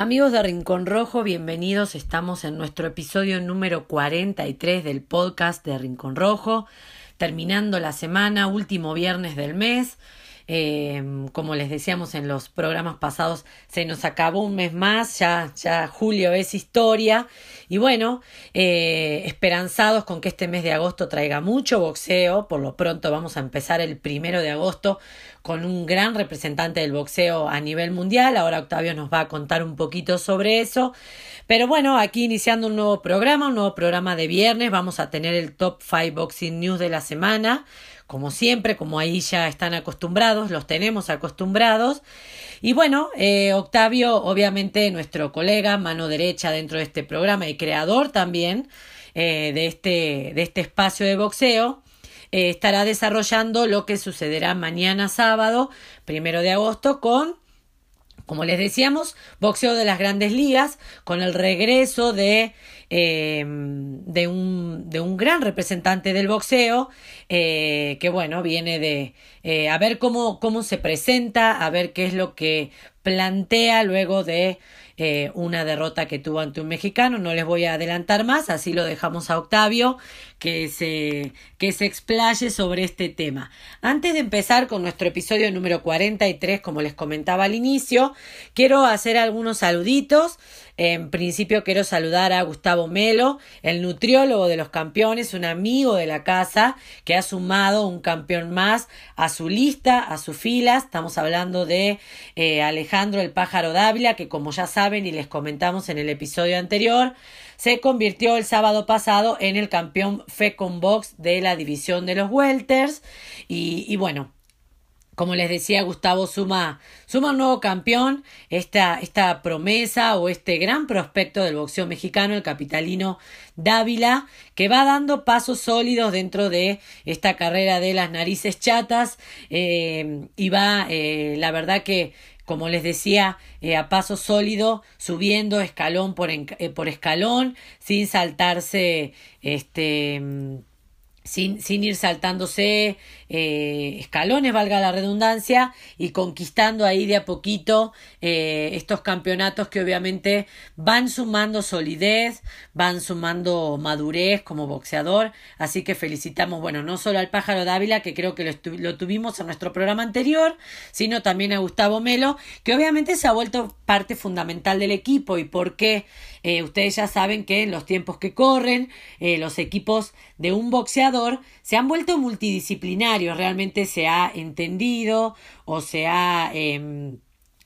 Amigos de Rincón Rojo, bienvenidos. Estamos en nuestro episodio número 43 del podcast de Rincón Rojo, terminando la semana, último viernes del mes. Eh, como les decíamos en los programas pasados, se nos acabó un mes más, ya, ya julio es historia. Y bueno, eh, esperanzados con que este mes de agosto traiga mucho boxeo. Por lo pronto vamos a empezar el primero de agosto con un gran representante del boxeo a nivel mundial. Ahora Octavio nos va a contar un poquito sobre eso. Pero bueno, aquí iniciando un nuevo programa, un nuevo programa de viernes, vamos a tener el Top 5 Boxing News de la semana como siempre, como ahí ya están acostumbrados, los tenemos acostumbrados. Y bueno, eh, Octavio, obviamente nuestro colega, mano derecha dentro de este programa y creador también eh, de, este, de este espacio de boxeo, eh, estará desarrollando lo que sucederá mañana sábado, primero de agosto, con como les decíamos, boxeo de las grandes ligas, con el regreso de, eh, de, un, de un gran representante del boxeo, eh, que bueno, viene de eh, a ver cómo, cómo se presenta, a ver qué es lo que plantea luego de eh, una derrota que tuvo ante un mexicano. No les voy a adelantar más, así lo dejamos a Octavio que se, que se explaye sobre este tema. Antes de empezar con nuestro episodio número 43, como les comentaba al inicio, quiero hacer algunos saluditos. En principio quiero saludar a Gustavo Melo, el nutriólogo de los campeones, un amigo de la casa que ha sumado un campeón más a su lista, a su filas. Estamos hablando de eh, Alejandro el Pájaro Dávila, que como ya saben y les comentamos en el episodio anterior, se convirtió el sábado pasado en el campeón Fecon Box de la división de los Welters. Y, y bueno, como les decía, Gustavo suma, suma un nuevo campeón, esta, esta promesa o este gran prospecto del boxeo mexicano, el capitalino Dávila, que va dando pasos sólidos dentro de esta carrera de las narices chatas eh, y va, eh, la verdad que como les decía, eh, a paso sólido, subiendo escalón por, por escalón, sin saltarse este sin, sin ir saltándose eh, escalones, valga la redundancia, y conquistando ahí de a poquito eh, estos campeonatos que obviamente van sumando solidez, van sumando madurez como boxeador. Así que felicitamos, bueno, no solo al pájaro Dávila, que creo que lo, tuvimos en nuestro programa anterior, sino también a Gustavo Melo, que obviamente se ha vuelto parte fundamental del equipo y por qué eh, ustedes ya saben que en los tiempos que corren, los equipos de un boxeador se han vuelto multidisciplinarios, realmente se ha entendido o se ha... Eh,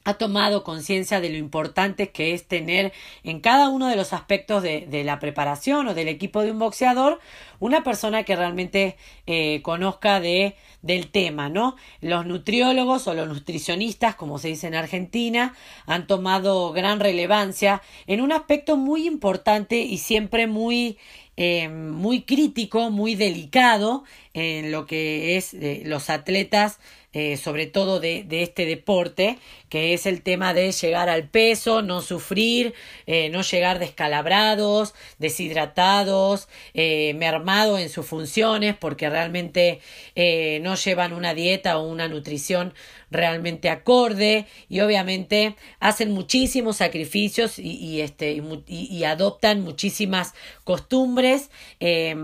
ha tomado conciencia de lo importante que es tener en cada uno de los aspectos de, de, la preparación o del equipo de un boxeador una persona que realmente eh, conozca de, del tema, ¿no? Los nutriólogos o los nutricionistas, como se dice en Argentina, han tomado gran relevancia en un aspecto muy importante y siempre muy eh, muy crítico, muy delicado en lo que es eh, los atletas eh, sobre todo de, este deporte, que es el tema de llegar al peso, no sufrir, eh, no llegar descalabrados, deshidratados, eh, mermado en sus funciones, porque realmente eh, no llevan una dieta o una nutrición realmente acorde y obviamente hacen muchísimos sacrificios y, este, y, adoptan muchísimas costumbres. Eh,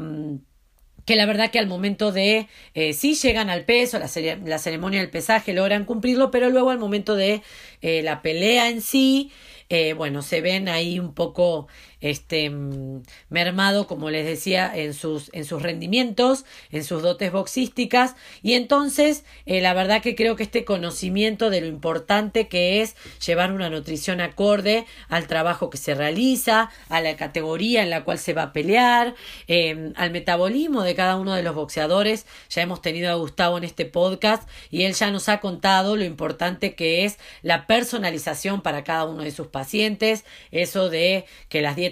que la verdad que al momento de eh, sí llegan al peso, la, la, ceremonia del pesaje logran cumplirlo, pero luego al momento de eh, la pelea en sí, eh, bueno, se ven ahí un poco este, mm, mermado, como les decía, en sus, en sus rendimientos, en sus dotes boxísticas. Y entonces, eh, la verdad que creo que este conocimiento de lo importante que es llevar una nutrición acorde al trabajo que se realiza, a la categoría en la cual se va a pelear, eh, al metabolismo de cada uno de los boxeadores. Ya hemos tenido a Gustavo en este podcast y él ya nos ha contado lo importante que es la personalización para cada uno de sus pacientes, eso de que las dietas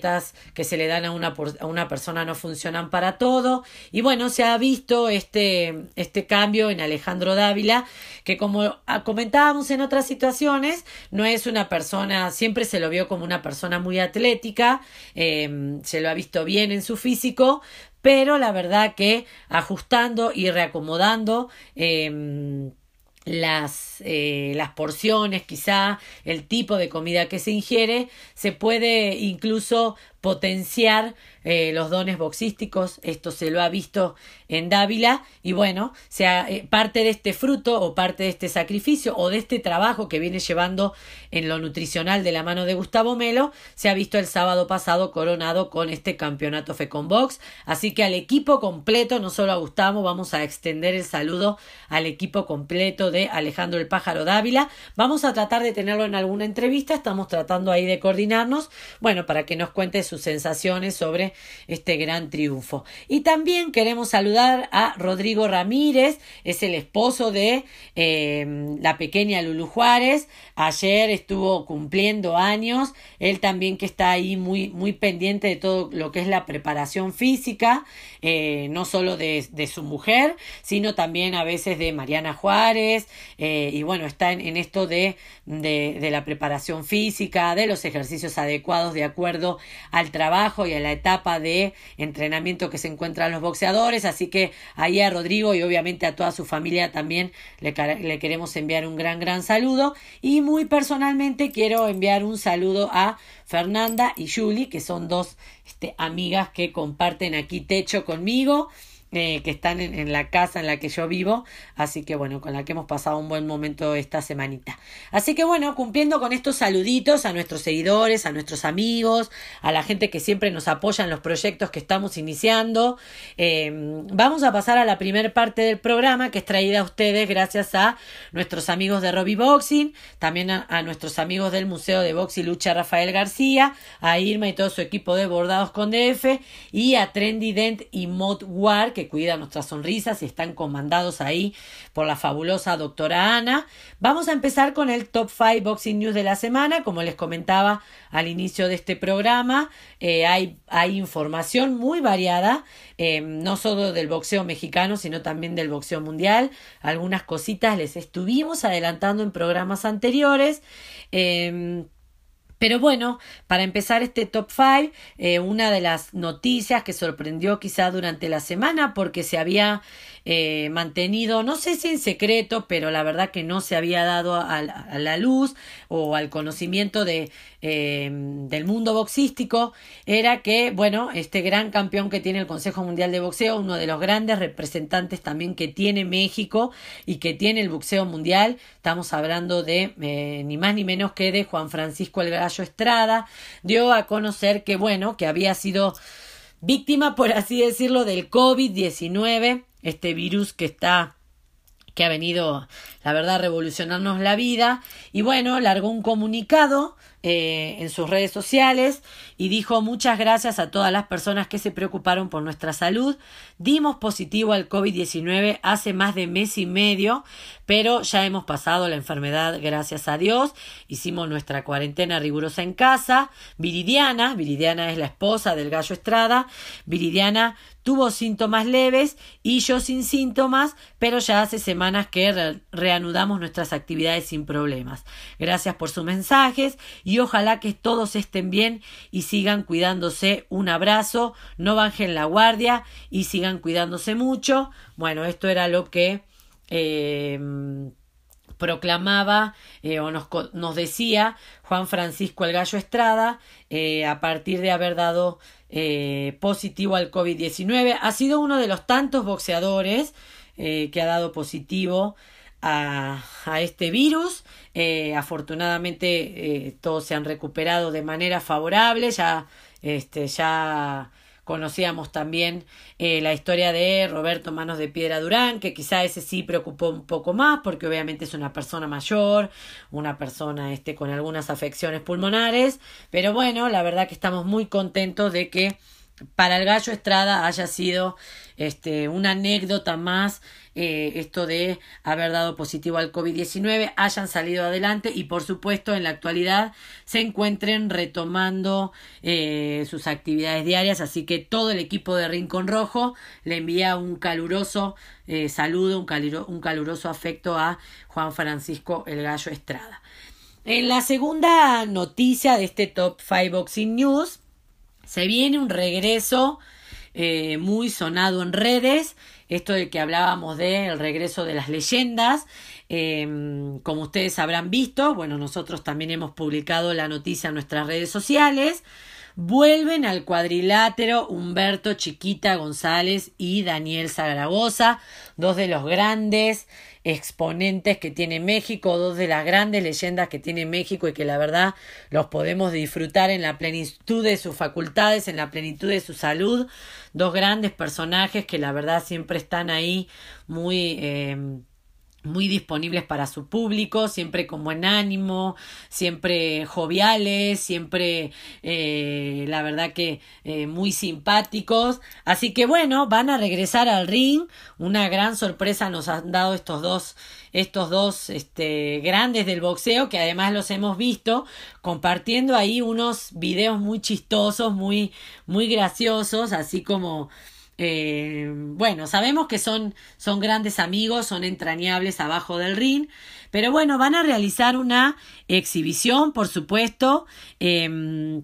que se le dan a una, a una persona no funcionan para todo. Y bueno, se ha visto este, este cambio en Alejandro Dávila, que como comentábamos en otras situaciones, no es una persona, siempre se lo vio como una persona muy atlética, eh, se lo ha visto bien en su físico, pero la verdad que ajustando y reacomodando eh, las, eh, las porciones, quizá el tipo de comida que se ingiere, se puede incluso potenciar eh, los dones boxísticos. Esto se lo ha visto en Dávila y bueno, sea eh, parte de este fruto o parte de este sacrificio o de este trabajo que viene llevando en lo nutricional de la mano de Gustavo Melo, se ha visto el sábado pasado coronado con este campeonato Fecon Box. Así que al equipo completo, no solo a Gustavo, vamos a extender el saludo al equipo completo de Alejandro el Pájaro Dávila. Vamos a tratar de tenerlo en alguna entrevista, estamos tratando ahí de coordinarnos, bueno, para que nos cuente sus sensaciones sobre este gran triunfo. Y también queremos saludar a Rodrigo Ramírez, es el esposo de em, la pequeña Lulu Juárez. Ayer estuvo cumpliendo años, él también que está ahí muy, muy pendiente de todo lo que es la preparación física, eh, no solo de, de, su mujer, sino también a veces de Mariana Juárez, eh, y bueno, está en, en esto de, de, de la preparación física, de los ejercicios adecuados de acuerdo al trabajo y a la etapa de entrenamiento que se encuentran los boxeadores. Así que ahí a Rodrigo y obviamente a toda su familia también le, queremos enviar un gran, gran saludo. Y muy personalmente quiero enviar un saludo a Fernanda y Julie, que son dos este, amigas que comparten aquí techo conmigo. Eh, que están en, en, la casa en la que yo vivo, así que bueno, con la que hemos pasado un buen momento esta semanita. Así que bueno, cumpliendo con estos saluditos a nuestros seguidores, a nuestros amigos, a la gente que siempre nos apoya en los proyectos que estamos iniciando, eh, vamos a pasar a la primera parte del programa que es traída a ustedes gracias a nuestros amigos de Robbie Boxing, también a, a nuestros amigos del Museo de Box y Lucha Rafael García, a Irma y todo su equipo de bordados con DF y a Trendy Dent y Mod War que cuidan nuestras sonrisas y están comandados ahí por la fabulosa doctora Ana. Vamos a empezar con el Top 5 Boxing News de la semana. Como les comentaba al inicio de este programa, eh, hay, hay información muy variada, eh, no solo del boxeo mexicano, sino también del boxeo mundial. Algunas cositas les estuvimos adelantando en programas anteriores. Eh, pero bueno, para empezar este top 5, eh, una de las noticias que sorprendió quizá durante la semana porque se había eh, mantenido, no sé si en secreto, pero la verdad que no se había dado a, a la luz o al conocimiento de, eh, del mundo boxístico, era que, bueno, este gran campeón que tiene el Consejo Mundial de Boxeo, uno de los grandes representantes también que tiene México y que tiene el boxeo mundial, estamos hablando de eh, ni más ni menos que de Juan Francisco El Gallo Estrada, dio a conocer que, bueno, que había sido víctima, por así decirlo, del COVID-19 este virus que está que ha venido, la verdad, a revolucionarnos la vida. Y bueno, largó un comunicado eh, en sus redes sociales y dijo muchas gracias a todas las personas que se preocuparon por nuestra salud. Dimos positivo al COVID-19 hace más de mes y medio, pero ya hemos pasado la enfermedad, gracias a Dios. Hicimos nuestra cuarentena rigurosa en casa. Viridiana, Viridiana es la esposa del gallo Estrada. Viridiana tuvo síntomas leves y yo sin síntomas, pero ya hace semanas que re reanudamos nuestras actividades sin problemas. Gracias por sus mensajes y ojalá que todos estén bien y sigan cuidándose. Un abrazo, no bajen la guardia y sigan cuidándose mucho. Bueno, esto era lo que eh, proclamaba eh, o nos, decía Juan Francisco el Gallo Estrada eh, a partir de haber dado positivo al COVID-19. Ha sido uno de los tantos boxeadores que ha dado positivo a, a este virus. Eh, afortunadamente todos se han recuperado de manera favorable. Ya, este, ya Conocíamos también eh, la historia de Roberto Manos de Piedra Durán, que quizá ese sí preocupó un poco más, porque obviamente es una persona mayor, una persona este, con algunas afecciones pulmonares, pero bueno, la verdad que estamos muy contentos de que para el gallo Estrada haya sido este, una anécdota más eh, esto de haber dado positivo al COVID-19, hayan salido adelante y por supuesto en la actualidad se encuentren retomando eh, sus actividades diarias. Así que todo el equipo de Rincón Rojo le envía un caluroso eh, saludo, un, caluro, un caluroso afecto a Juan Francisco El Gallo Estrada. En la segunda noticia de este Top 5 Boxing News, se viene un regreso eh, muy sonado en redes, esto de que hablábamos del regreso de las leyendas. Em, como ustedes habrán visto, bueno, nosotros también hemos publicado la noticia en nuestras redes sociales. Vuelven al cuadrilátero Humberto Chiquita González y Daniel Zaragoza, dos de los grandes exponentes que tiene México, dos de las grandes leyendas que tiene México y que la verdad los podemos disfrutar en la plenitud de sus facultades, en la plenitud de su salud, dos grandes personajes que la verdad siempre están ahí muy... Eh, muy disponibles para su público, siempre con buen ánimo, siempre joviales, siempre eh, la verdad que eh, muy simpáticos. Así que bueno, van a regresar al ring. Una gran sorpresa nos han dado estos dos, estos dos este, grandes del boxeo, que además los hemos visto compartiendo ahí unos videos muy chistosos, muy, muy graciosos, así como eh, bueno, sabemos que son, son grandes amigos, son entrañables abajo del ring, pero bueno, van a realizar una exhibición, por supuesto. Eh,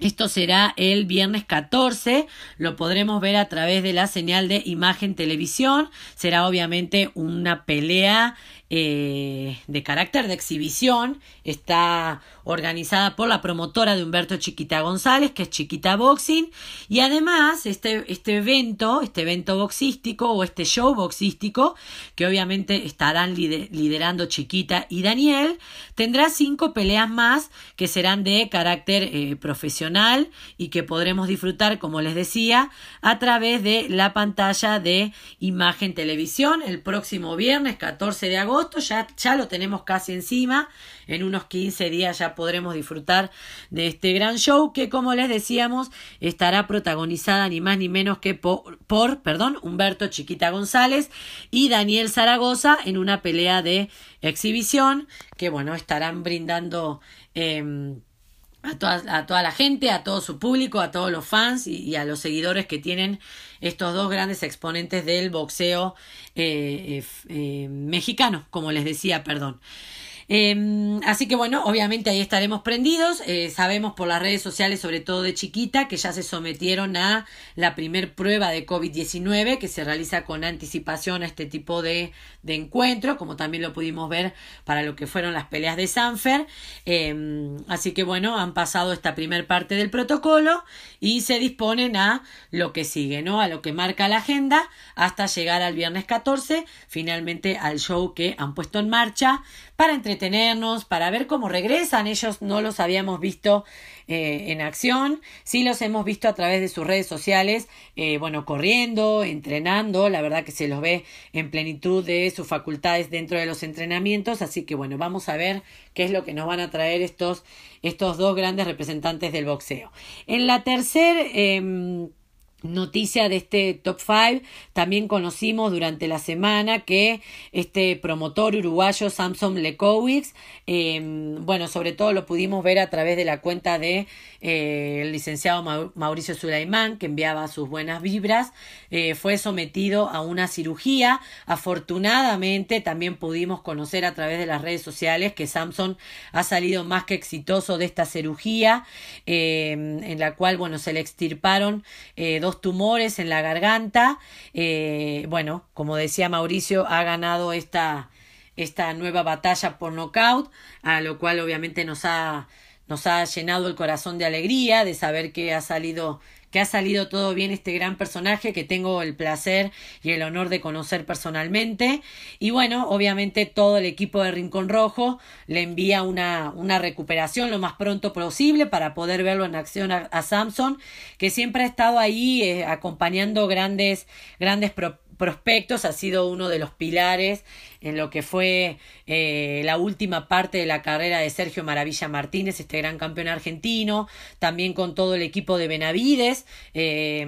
esto será el viernes 14, lo podremos ver a través de la señal de imagen televisión. Será obviamente una pelea eh, de carácter de exhibición. Está organizada por la promotora de Humberto Chiquita González, que es Chiquita Boxing. Y además, este, este evento, este evento boxístico o este show boxístico, que obviamente estarán liderando Chiquita y Daniel, tendrá cinco peleas más que serán de carácter eh, profesional y que podremos disfrutar, como les decía, a través de la pantalla de imagen televisión el próximo viernes 14 de agosto ya, ya lo tenemos casi encima, en unos 15 días ya podremos disfrutar de este gran show que como les decíamos estará protagonizada ni más ni menos que por, perdón, Humberto Chiquita González y Daniel Zaragoza en una pelea de exhibición que bueno estarán brindando em, a toda, a toda la gente, a todo su público, a todos los fans y, a los seguidores que tienen estos dos grandes exponentes del boxeo eh, eh, eh, mexicano, como les decía, perdón. Em, así que bueno, obviamente ahí estaremos prendidos. Eh, sabemos por las redes sociales, sobre todo de chiquita, que ya se sometieron a la primer prueba de COVID-19 que se realiza con anticipación a este tipo de, de encuentro, como también lo pudimos ver para lo que fueron las peleas de Sanfer. Em, así que bueno, han pasado esta primer parte del protocolo y se disponen a lo que sigue, ¿no? A lo que marca la agenda hasta llegar al viernes 14, finalmente al show que han puesto en marcha para para ver cómo regresan. Ellos no los habíamos visto eh, en acción, sí los hemos visto a través de sus redes sociales, eh, bueno, corriendo, entrenando, la verdad que se los ve en plenitud de sus facultades dentro de los entrenamientos, así que bueno, vamos a ver qué es lo que nos van a traer estos, estos dos grandes representantes del boxeo. En la tercera em, noticia de este top 5 también conocimos durante la semana que este promotor uruguayo Samson Lekowicz em, bueno sobre todo lo pudimos ver a través de la cuenta de eh, el licenciado Mauricio Sulaimán que enviaba sus buenas vibras eh, fue sometido a una cirugía. Afortunadamente también pudimos conocer a través de las redes sociales que Samson ha salido más que exitoso de esta cirugía em, en la cual bueno se le extirparon tumores en la garganta. Eh, bueno, como decía Mauricio, ha ganado esta, esta nueva batalla por nocaut, a lo cual obviamente nos ha, nos ha llenado el corazón de alegría de saber que ha salido que ha salido todo bien este gran personaje que tengo el placer y el honor de conocer personalmente. Y bueno, obviamente todo el equipo de Rincón Rojo le envía una, una recuperación lo más pronto posible para poder verlo en acción a, Samson, que siempre ha estado ahí eh, acompañando grandes, grandes prospectos, ha sido uno de los pilares en lo que fue eh, la última parte de la carrera de Sergio Maravilla Martínez, este gran campeón argentino, también con todo el equipo de Benavides, eh,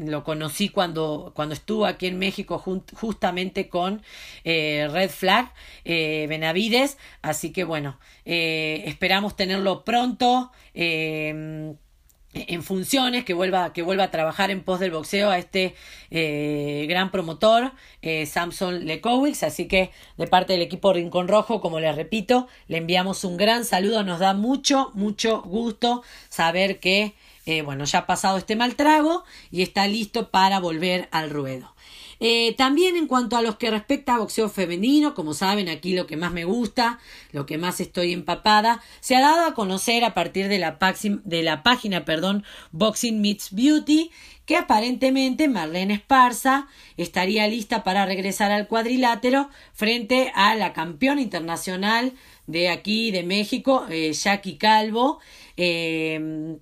lo conocí cuando, cuando estuvo aquí en México justamente con eh, Red Flag Benavides, así que bueno, esperamos tenerlo pronto en funciones, que vuelva, que vuelva a trabajar en pos del boxeo a este eh, gran promotor, eh, Samson Lekowicz. Así que de parte del equipo Rincón Rojo, como les repito, le enviamos un gran saludo. Nos da mucho, mucho gusto saber que, eh, bueno, ya ha pasado este mal trago y está listo para volver al ruedo. Eh, también en cuanto a los que respecta a boxeo femenino, como saben, aquí lo que más me gusta, lo que más estoy empapada, se ha dado a conocer a partir de la, de la página perdón, Boxing Meets Beauty que aparentemente Marlene Esparza estaría lista para regresar al cuadrilátero frente a la campeona internacional de aquí de México, eh, Jackie Calvo. Eh,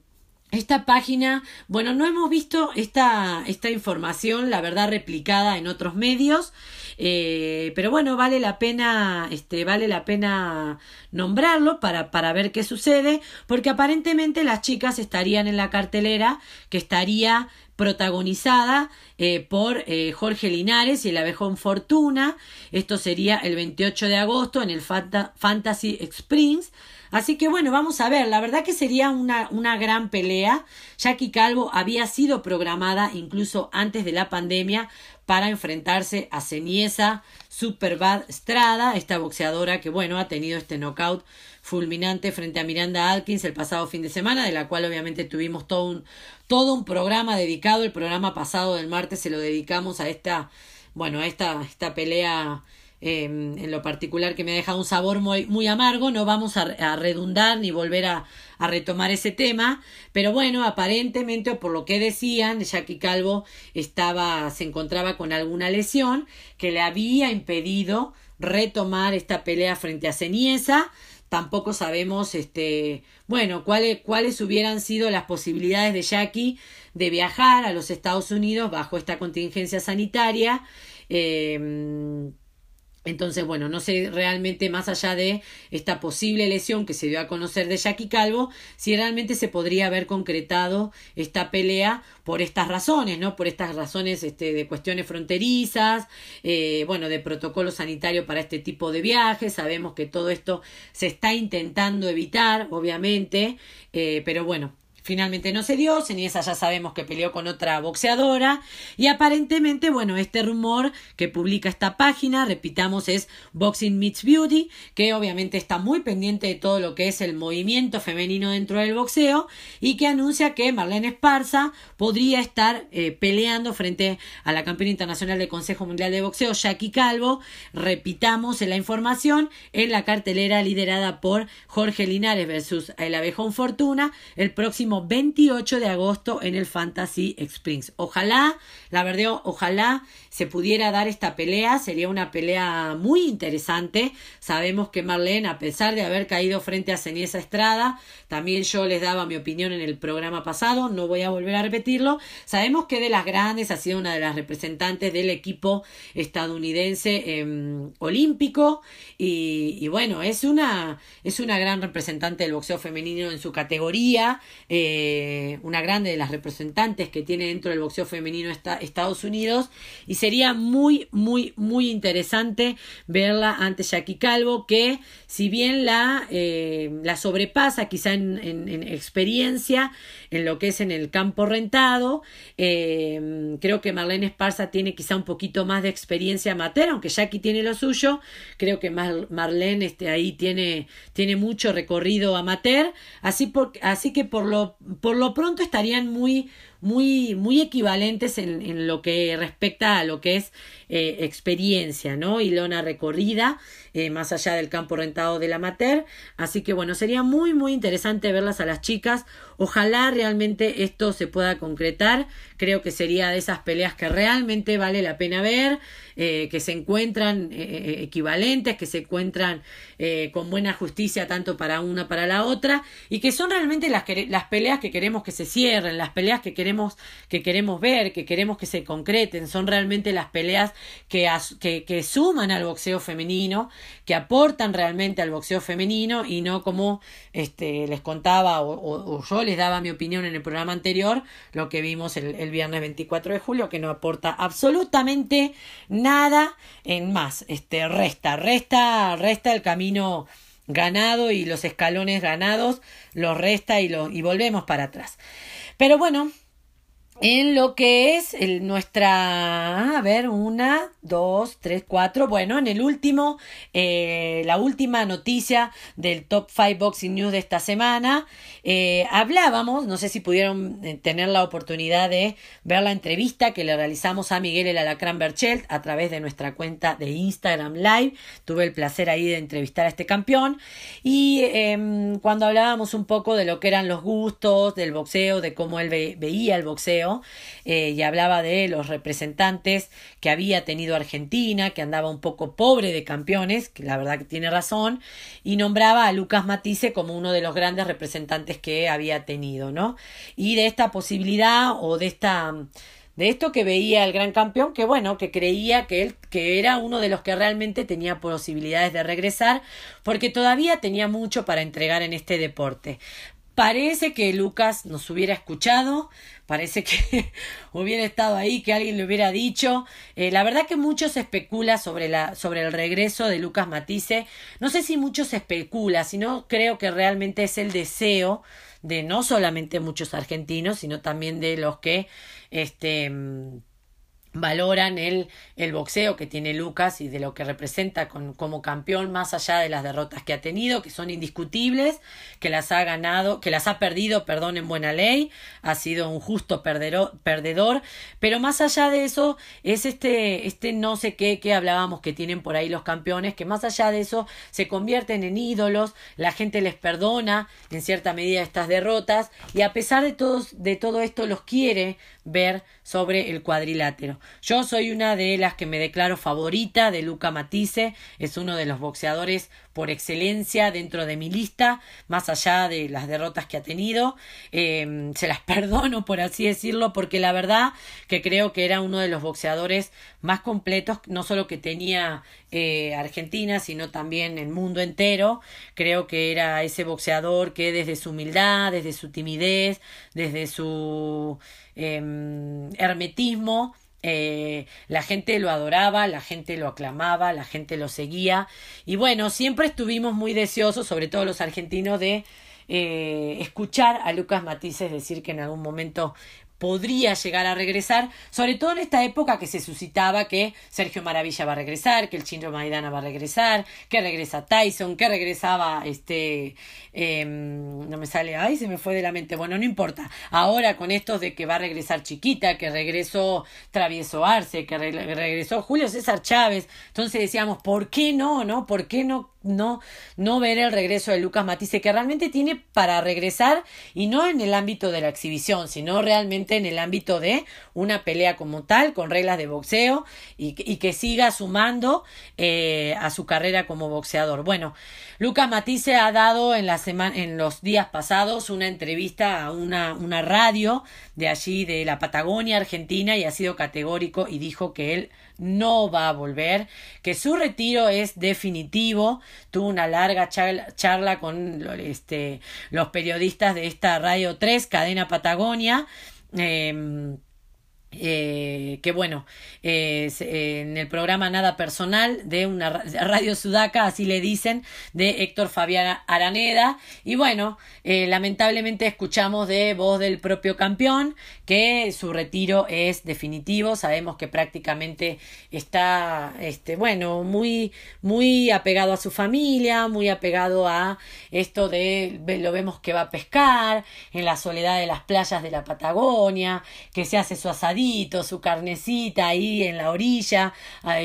esta página, bueno, no hemos visto esta, esta información, la verdad, replicada en otros medios, eh, pero bueno, vale la pena, este, vale la pena nombrarlo para, para ver qué sucede, porque aparentemente las chicas estarían en la cartelera que estaría protagonizada eh, por eh, Jorge Linares y el abejón Fortuna. Esto sería el 28 de agosto en el Fantasy Springs. Así que bueno, vamos a ver, la verdad que sería una, una gran pelea. Jackie Calvo había sido programada incluso antes de la pandemia para enfrentarse a Ceniesa Superbad Strada, esta boxeadora que bueno ha tenido este knockout fulminante frente a Miranda Atkins el pasado fin de semana, de la cual obviamente tuvimos todo un, todo un programa dedicado. El programa pasado del martes se lo dedicamos a esta, bueno, a esta, esta pelea Em, en lo particular que me ha dejado un sabor muy, muy amargo. No vamos a, redundar ni volver a, a, retomar ese tema, pero bueno, aparentemente o por lo que decían, Jackie Calvo estaba, se encontraba con alguna lesión que le había impedido retomar esta pelea frente a Ceniesa. Tampoco sabemos, este, bueno, cuáles, cuáles hubieran sido las posibilidades de Jackie de viajar a los Estados Unidos bajo esta contingencia sanitaria. Eh, entonces, bueno, no sé realmente más allá de esta posible lesión que se dio a conocer de Jackie Calvo, si realmente se podría haber concretado esta pelea por estas razones, ¿no? Por estas razones este, de cuestiones fronterizas, eh, bueno, de protocolo sanitario para este tipo de viajes. Sabemos que todo esto se está intentando evitar, obviamente, eh, pero bueno, Finalmente no se dio, Ceniesa ya sabemos que peleó con otra boxeadora y aparentemente, bueno, este rumor que publica esta página, repitamos, es Boxing Meets Beauty, que obviamente está muy pendiente de todo lo que es el movimiento femenino dentro del boxeo y que anuncia que Marlene Esparza podría estar eh, peleando frente a la campeona internacional del Consejo Mundial de Boxeo, Jackie Calvo, repitamos la información, en la cartelera liderada por Jorge Linares versus el Abejón Fortuna, el próximo 28 de agosto en el Fantasy Springs. Ojalá, la verdad, ojalá se pudiera dar esta pelea, sería una pelea muy interesante. Sabemos que Marlene, a pesar de haber caído frente a Ceniesa Estrada, también yo les daba mi opinión en el programa pasado, no voy a volver a repetirlo. Sabemos que de las grandes ha sido una de las representantes del equipo estadounidense em, olímpico y, bueno, es una, es una gran representante del boxeo femenino en su categoría. Eh, una grande de las representantes que tiene dentro del boxeo femenino Estados Unidos y sería muy, muy, muy interesante verla ante Jackie Calvo que si bien la, eh, la sobrepasa quizá en, en, experiencia en lo que es en el campo rentado, eh, creo que Marlene Esparza tiene quizá un poquito más de experiencia amateur, aunque Jackie tiene lo suyo, creo que Marlene este, ahí tiene, tiene mucho recorrido amateur, así, por, así que por lo por lo pronto estarían muy, muy, muy equivalentes en, en, lo que respecta a lo que es eh, experiencia, ¿no? Y lona recorrida, eh, más allá del campo rentado del amateur. Así que bueno, sería muy, muy interesante verlas a las chicas. Ojalá realmente esto se pueda concretar. Creo que sería de esas peleas que realmente vale la pena ver, eh, que se encuentran equivalentes, que se encuentran con buena justicia tanto para una para la otra y que son realmente las, las peleas que queremos que se cierren, las peleas que queremos que queremos ver, que queremos que se concreten, son realmente las peleas que, que, suman al boxeo femenino, que aportan realmente al boxeo femenino y no como este, les contaba o, yo les daba mi opinión en el programa anterior, lo que vimos el viernes 24 de julio, que no aporta absolutamente nada en más, este, resta, resta, resta el camino ganado y los escalones ganados los resta y, lo, y volvemos para atrás. Pero bueno, en lo que es el, nuestra, a ver, una, dos, tres, cuatro, bueno, en el último, eh, la última noticia del Top 5 Boxing News de esta semana, eh, hablábamos, no sé si pudieron eh, tener la oportunidad de ver la entrevista que le realizamos a Miguel el Alacrán Berchelt a través de nuestra cuenta de Instagram Live, tuve el placer ahí de entrevistar a este campeón. Y em, cuando hablábamos un poco de lo que eran los gustos del boxeo, de cómo él veía el boxeo, eh, y hablaba de los representantes que había tenido Argentina, que andaba un poco pobre de campeones, que la verdad que tiene razón, y nombraba a Lucas Matisse como uno de los grandes representantes que había tenido, ¿no? Y de esta posibilidad o de esta de esto que veía el gran campeón, que bueno, que creía que él que era uno de los que realmente tenía posibilidades de regresar, porque todavía tenía mucho para entregar en este deporte. Parece que Lucas nos hubiera escuchado, parece que hubiera estado ahí, que alguien le hubiera dicho. Eh, la verdad que mucho se especula sobre, la, sobre el regreso de Lucas Matisse. No sé si mucho se especula, sino creo que realmente es el deseo de no solamente muchos argentinos, sino también de los que este valoran el, el boxeo que tiene Lucas y de lo que representa con, como campeón más allá de las derrotas que ha tenido que son indiscutibles que las ha ganado que las ha perdido perdón en buena ley ha sido un justo perdedor, perdedor pero más allá de eso es este este no sé qué que hablábamos que tienen por ahí los campeones que más allá de eso se convierten en ídolos la gente les perdona en cierta medida estas derrotas y a pesar de todos de todo esto los quiere ver sobre el cuadrilátero. Yo soy una de las que me declaro favorita de Luca Matisse, es uno de los boxeadores por excelencia dentro de mi lista, más allá de las derrotas que ha tenido. Eh, se las perdono, por así decirlo, porque la verdad que creo que era uno de los boxeadores más completos, no solo que tenía eh, Argentina, sino también el mundo entero. Creo que era ese boxeador que desde su humildad, desde su timidez, desde su em, hermetismo, eh, la gente lo adoraba, la gente lo aclamaba, la gente lo seguía. Y bueno, siempre estuvimos muy deseosos, sobre todo los argentinos, de eh, escuchar a Lucas Matices decir que en algún momento podría llegar a regresar, sobre todo en esta época que se suscitaba que Sergio Maravilla va a regresar, que el Chino Maidana va a regresar, que regresa Tyson, que regresaba este em, no me sale, ay, se me fue de la mente, bueno, no importa. Ahora con esto de que va a regresar Chiquita, que regresó Travieso Arce, que regresó Julio César Chávez, entonces decíamos, ¿por qué no, no? ¿Por qué no no, no ver el regreso de Lucas Matisse, que realmente tiene para regresar y no en el ámbito de la exhibición, sino realmente en el ámbito de una pelea como tal, con reglas de boxeo y, que siga sumando eh, a su carrera como boxeador. Bueno, Lucas Matisse ha dado en, la semana, en los días pasados una entrevista a una, una radio de allí, de la Patagonia, Argentina, y ha sido categórico y dijo que él no va a volver, que su retiro es definitivo. Tuvo una larga charla, con este, los periodistas de esta Radio 3, Cadena Patagonia. Em, eh, que bueno, eh, en el programa Nada Personal de una radio sudaca, así le dicen, de Héctor Fabián Araneda. Y bueno, eh, lamentablemente escuchamos de voz del propio campeón que su retiro es definitivo. Sabemos que prácticamente está, este, bueno, muy, muy apegado a su familia, muy apegado a esto de, lo vemos que va a pescar en la soledad de las playas de la Patagonia, que se hace su asadito su carnecita ahí en la orilla,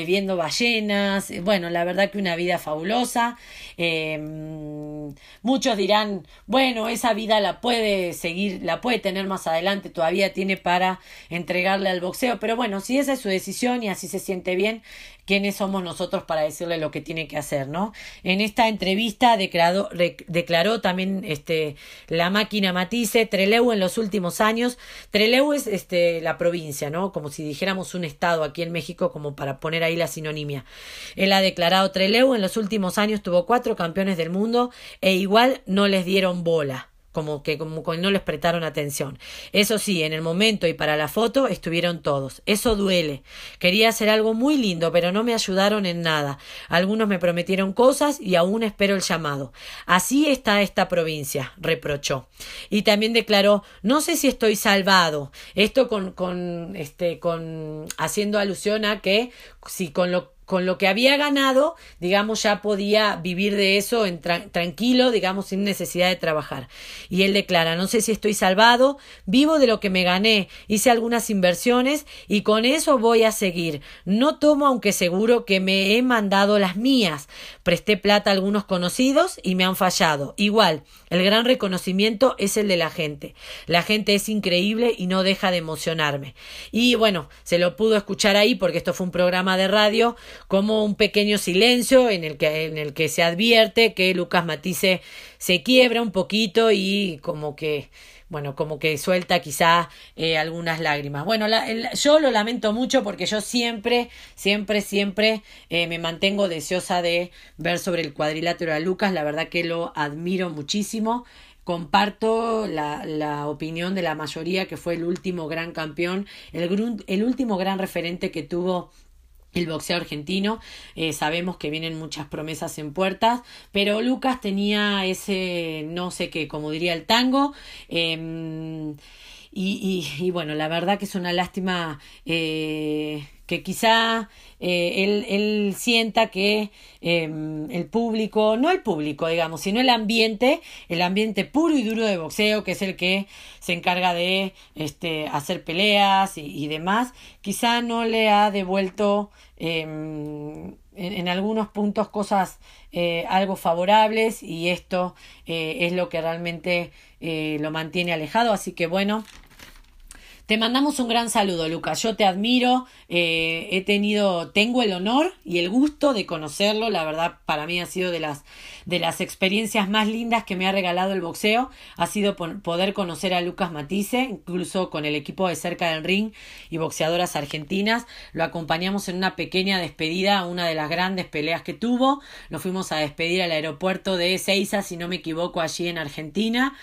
viendo ballenas. Bueno, la verdad que una vida fabulosa. Em, muchos dirán, bueno, esa vida la puede seguir, la puede tener más adelante, todavía tiene para entregarle al boxeo, pero bueno, si esa es su decisión y así se siente bien, quiénes somos nosotros para decirle lo que tiene que hacer, ¿no? En esta entrevista declaró, declaró también este, la máquina Matisse, Treleu en los últimos años, Treleu es este, la provincia, ¿no? Como si dijéramos un estado aquí en México, como para poner ahí la sinonimia. Él ha declarado Treleu en los últimos años tuvo cuatro campeones del mundo e igual no les dieron bola. Como que como que no les prestaron atención. Eso sí, en el momento y para la foto estuvieron todos. Eso duele. Quería hacer algo muy lindo, pero no me ayudaron en nada. Algunos me prometieron cosas y aún espero el llamado. Así está esta provincia, reprochó. Y también declaró, no sé si estoy salvado. Esto con, con este, con haciendo alusión a que si con lo con lo que había ganado, digamos, ya podía vivir de eso en tranquilo, digamos, sin necesidad de trabajar. Y él declara, no sé si estoy salvado, vivo de lo que me gané, hice algunas inversiones y con eso voy a seguir. No tomo, aunque seguro que me he mandado las mías. Presté plata a algunos conocidos y me han fallado. Igual, el gran reconocimiento es el de la gente. La gente es increíble y no deja de emocionarme. Y bueno, se lo pudo escuchar ahí porque esto fue un programa de radio como un pequeño silencio en el que, en el que se advierte que Lucas Matisse se quiebra un poquito y como que bueno, como que suelta quizá eh, algunas lágrimas. Bueno, yo lo lamento mucho porque yo siempre, siempre, siempre eh, me mantengo deseosa de ver sobre el cuadrilátero a Lucas. La verdad que lo admiro muchísimo. Comparto la, la opinión de la mayoría que fue el último gran campeón, el, el último gran referente que tuvo el boxeo argentino. Eh, sabemos que vienen muchas promesas en puertas, pero Lucas tenía ese, no sé qué, como diría el tango. Em, y, y, bueno, la verdad que es una lástima eh, que quizá eh, él, él, sienta que em, el público, no el público, digamos, sino el ambiente, el ambiente puro y duro de boxeo, que es el que se encarga de este, hacer peleas y, y demás, quizá no le ha devuelto em, en, algunos puntos cosas eh, algo favorables y esto eh, es lo que realmente lo mantiene alejado. Así que bueno, te mandamos un gran saludo, Lucas. Yo te admiro, eh, he tenido, tengo el honor y el gusto de conocerlo. La verdad, para mí ha sido de las, de las experiencias más lindas que me ha regalado el boxeo. Ha sido poder conocer a Lucas Matisse, incluso con el equipo de cerca del ring y boxeadoras argentinas. Lo acompañamos en una pequeña despedida, una de las grandes peleas que tuvo. Lo fuimos a despedir al aeropuerto de Ezeiza, si no me equivoco, allí en Argentina.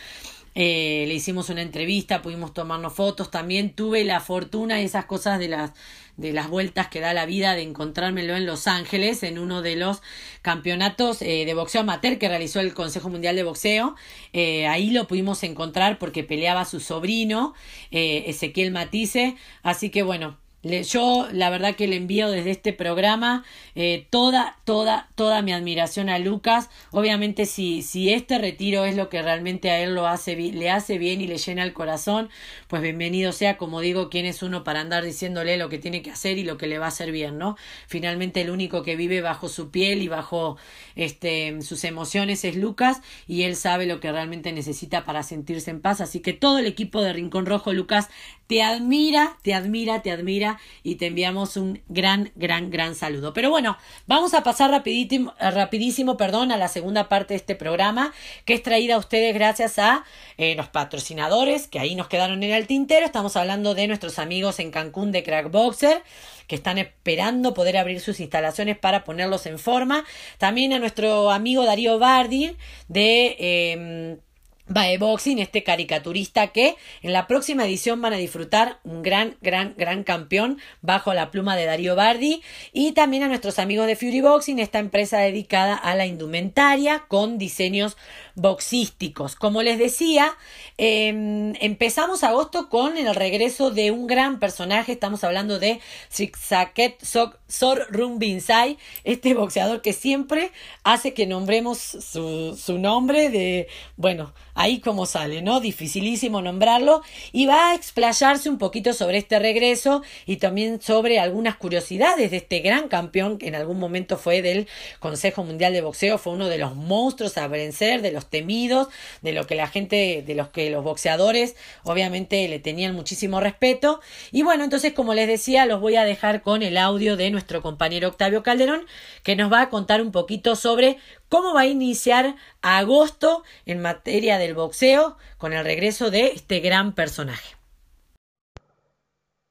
Eh, le hicimos una entrevista, pudimos tomarnos fotos, también tuve la fortuna y esas cosas de las de las vueltas que da la vida de encontrármelo en Los Ángeles en uno de los campeonatos eh, de boxeo amateur que realizó el Consejo Mundial de Boxeo. Eh, ahí lo pudimos encontrar porque peleaba su sobrino, Ezequiel Matisse. Así que bueno, yo la verdad que le envío desde este programa eh, toda, toda, toda mi admiración a Lucas. Obviamente si, si este retiro es lo que realmente a él lo hace, le hace bien y le llena el corazón, pues bienvenido sea, como digo, quién es uno para andar diciéndole lo que tiene que hacer y lo que le va a hacer bien, ¿no? Finalmente el único que vive bajo su piel y bajo este, sus emociones es Lucas y él sabe lo que realmente necesita para sentirse en paz. Así que todo el equipo de Rincón Rojo, Lucas, te admira, te admira, te admira y te enviamos un gran, gran, gran saludo. Pero bueno, vamos a pasar rapidísimo, rapidísimo perdón, a la segunda parte de este programa que es traída a ustedes gracias a eh, los patrocinadores que ahí nos quedaron en el tintero. Estamos hablando de nuestros amigos en Cancún de Crackboxer que están esperando poder abrir sus instalaciones para ponerlos en forma. También a nuestro amigo Darío Bardi de... Eh, Boxing, este caricaturista que en la próxima edición van a disfrutar un gran, gran, gran campeón bajo la pluma de Darío Bardi y también a nuestros amigos de Fury Boxing, esta empresa dedicada a la indumentaria con diseños boxísticos. Como les decía, em, empezamos agosto con el regreso de un gran personaje, estamos hablando de Sixaket Sor Rumbinsai, este boxeador que siempre hace que nombremos su, su nombre de, bueno, ahí como sale, ¿no? Dificilísimo nombrarlo y va a explayarse un poquito sobre este regreso y también sobre algunas curiosidades de este gran campeón que en algún momento fue del Consejo Mundial de Boxeo, fue uno de los monstruos a vencer, de los temidos, de lo que la gente, de los que los boxeadores obviamente le tenían muchísimo respeto. Y bueno, entonces como les decía, los voy a dejar con el audio de nuestro compañero Octavio Calderón, que nos va a contar un poquito sobre cómo va a iniciar agosto en materia del boxeo con el regreso de este gran personaje.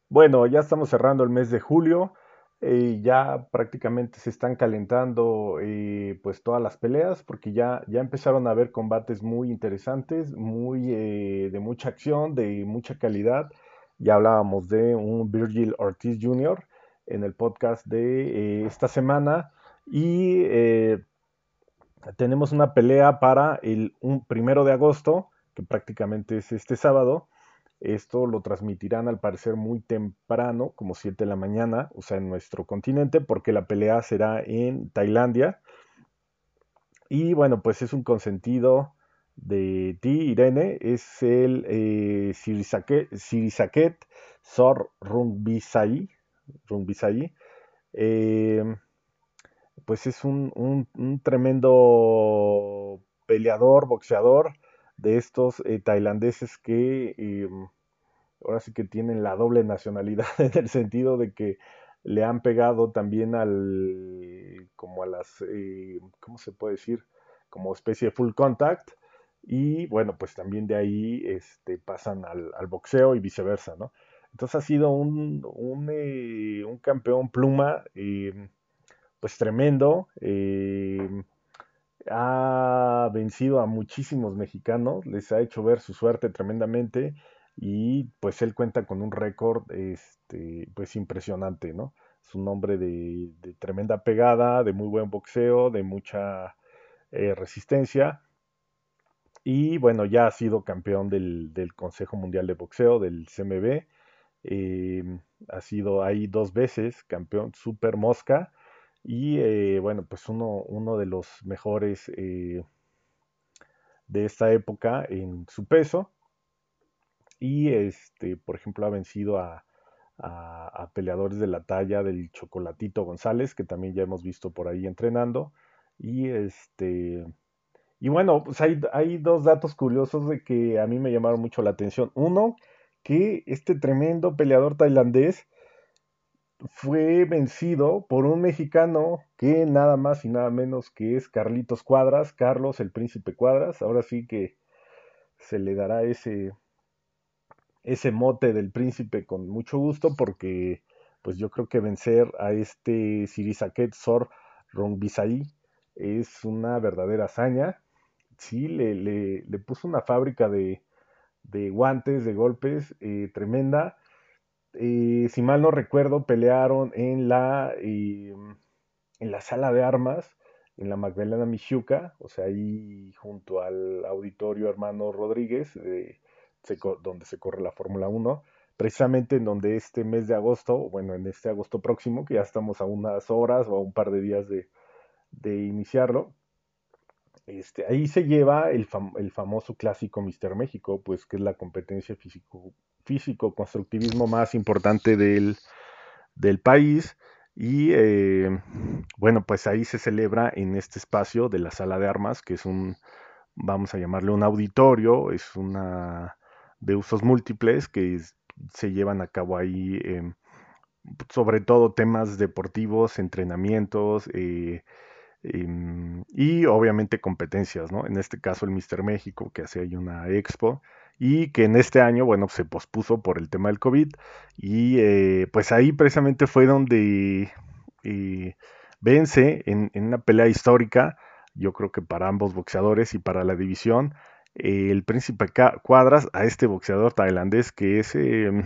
Bueno, ya estamos cerrando el mes de julio. Eh, ya prácticamente se están calentando eh, pues todas las peleas porque ya, ya empezaron a haber combates muy interesantes, muy eh, de mucha acción, de mucha calidad. Ya hablábamos de un Virgil Ortiz Jr. en el podcast de esta semana y tenemos una pelea para el un primero de agosto, que prácticamente es este sábado, esto lo transmitirán al parecer muy temprano, como 7 de la mañana, o sea, en nuestro continente, porque la pelea será en Tailandia. Y bueno, pues es un consentido de ti, Irene, es el eh, Sirisaket, Sor Rungbisai. Eh, pues es un, un, tremendo peleador, boxeador de estos eh, tailandeses que em, ahora sí que tienen la doble nacionalidad en el sentido de que le han pegado también al, como a las, eh, ¿cómo se puede decir? Como especie de full contact. Y bueno, pues también de ahí este, pasan al, boxeo y viceversa, ¿no? Entonces ha sido un, un, eh, un campeón pluma, em, pues tremendo. Em, ha vencido a muchísimos mexicanos, les ha hecho ver su suerte tremendamente y pues él cuenta con un récord este, pues impresionante, ¿no? Es un hombre de, tremenda pegada, de muy buen boxeo, de mucha eh, resistencia y bueno, ya ha sido campeón del, Consejo Mundial de Boxeo, del CMB, em, ha sido ahí dos veces campeón super mosca y eh, bueno, pues uno, uno, de los mejores eh, de esta época en su peso y este, por ejemplo, ha vencido a, peleadores de la talla del Chocolatito González, que también ya hemos visto por ahí entrenando. Y este. Y bueno, pues hay, hay dos datos curiosos de que a mí me llamaron mucho la atención. Uno, que este tremendo peleador tailandés fue vencido por un mexicano que nada más y nada menos que es Carlitos Cuadras, Carlos el Príncipe Cuadras. Ahora sí que se le dará ese, ese mote del príncipe con mucho gusto porque pues yo creo que vencer a este Sirisaket Sor Rongbisai es una verdadera hazaña. Sí, le, le, puso una fábrica de, de guantes, de golpes eh, tremenda. Eh, si mal no recuerdo, pelearon en la, eh, en la sala de armas, en la Magdalena Michuca, o sea, ahí junto al auditorio hermano Rodríguez, donde se corre la Fórmula 1, precisamente en donde este mes de agosto, bueno, en este agosto próximo, que ya estamos a unas horas o a un par de días de, iniciarlo, este, ahí se lleva el, famoso clásico Mister México, pues que es la competencia físico, físico constructivismo más importante del, país. Y eh, bueno, pues ahí se celebra en este espacio de la sala de armas, que es un, vamos a llamarle un auditorio, es una de usos múltiples que se llevan a cabo ahí, em, sobre todo temas deportivos, entrenamientos eh, em, y obviamente competencias, ¿no? En este caso el Mister México, que hace ahí una expo y que en este año, bueno, se pospuso por el tema del COVID y eh, pues ahí precisamente fue donde eh, vence en, una pelea histórica, yo creo que para ambos boxeadores y para la división, el príncipe Cuadras a este boxeador tailandés que es em,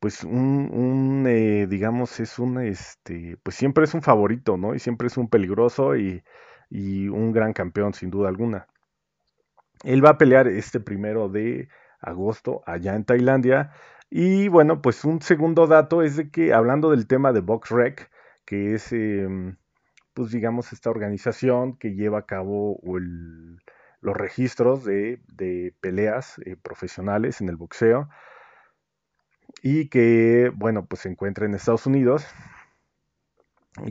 pues un, eh, digamos es un este pues siempre es un favorito no y siempre es un peligroso y, y, un gran campeón sin duda alguna él va a pelear este primero de agosto allá en Tailandia y bueno pues un segundo dato es de que hablando del tema de BoxRec que es em, pues digamos esta organización que lleva a cabo los registros de, peleas eh, profesionales en el boxeo y que, bueno, pues se encuentra en Estados Unidos.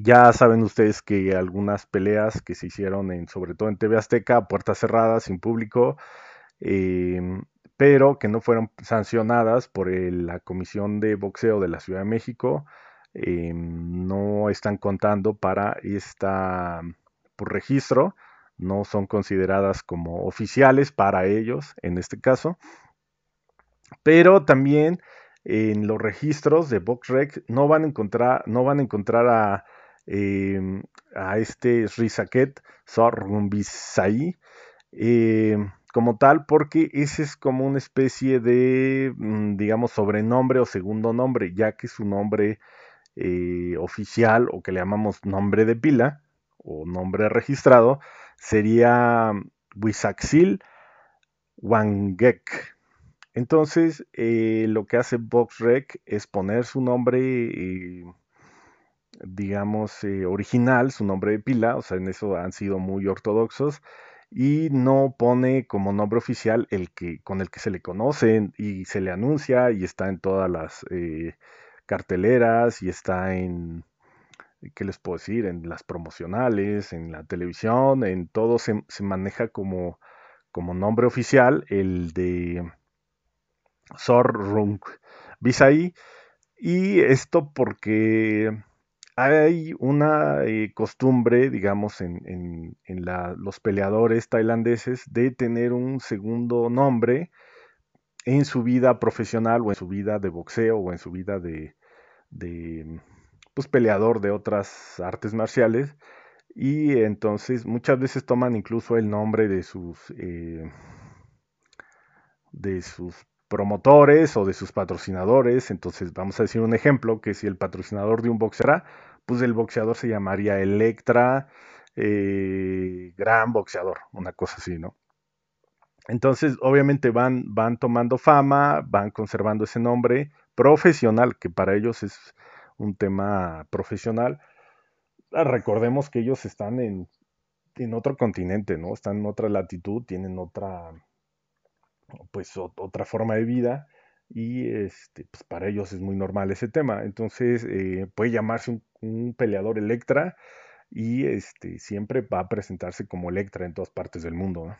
Ya saben ustedes que algunas peleas que se hicieron en, sobre todo en TV Azteca, puertas cerradas, sin público, em, pero que no fueron sancionadas por la Comisión de Boxeo de la Ciudad de México, em, no están contando para esta por registro no son consideradas como oficiales para ellos en este caso. Pero también en los registros de BoxRec no van a encontrar, no van a, encontrar a, em, a este Rizaket Sorgumbisai eh, como tal, porque ese es como una especie de, mm, digamos, sobrenombre o segundo nombre, ya que su nombre eh, oficial o que le llamamos nombre de pila o nombre registrado sería Wisaxil Wangek. Entonces, eh, lo que hace BoxRec es poner su nombre, eh, digamos, eh, original, su nombre de pila, o sea, en eso han sido muy ortodoxos, y no pone como nombre oficial el que, con el que se le conoce y se le anuncia y está en todas las carteleras y está en, ¿qué les puedo decir? En las promocionales, en la televisión, en todo se, se maneja como, como nombre oficial el de Sorrung Bisai. Y esto porque hay una eh, costumbre, digamos, en, los peleadores tailandeses de tener un segundo nombre en su vida profesional o en su vida de boxeo o en su vida de, pues, peleador de otras artes marciales. Y entonces muchas veces toman incluso el nombre de sus, eh, de sus promotores o de sus patrocinadores. Entonces, vamos a decir un ejemplo, que si el patrocinador de un boxeador, pues el boxeador se llamaría Electra, eh, gran boxeador, una cosa así, ¿no? Entonces, obviamente van, van tomando fama, van conservando ese nombre profesional, que para ellos es un tema profesional. Ah, recordemos que ellos están en, en otro continente, ¿no? Están en otra latitud, tienen otra, pues otra forma de vida y este, pues para ellos es muy normal ese tema. Entonces eh, puede llamarse un, peleador Electra y este, siempre va a presentarse como Electra en todas partes del mundo.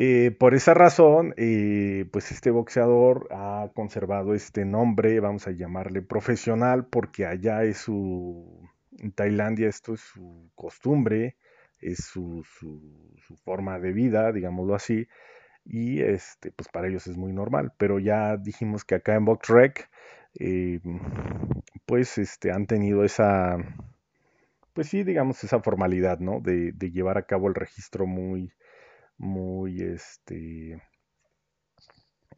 Eh, por esa razón, eh, pues este boxeador ha conservado este nombre, vamos a llamarle profesional, porque allá es su, en Tailandia esto es su costumbre, es su, forma de vida, digámoslo así, y este, pues para ellos es muy normal, pero ya dijimos que acá en BoxRec, eh, pues este, han tenido esa, pues sí, digamos, esa formalidad, ¿no? De, llevar a cabo el registro muy, muy, este,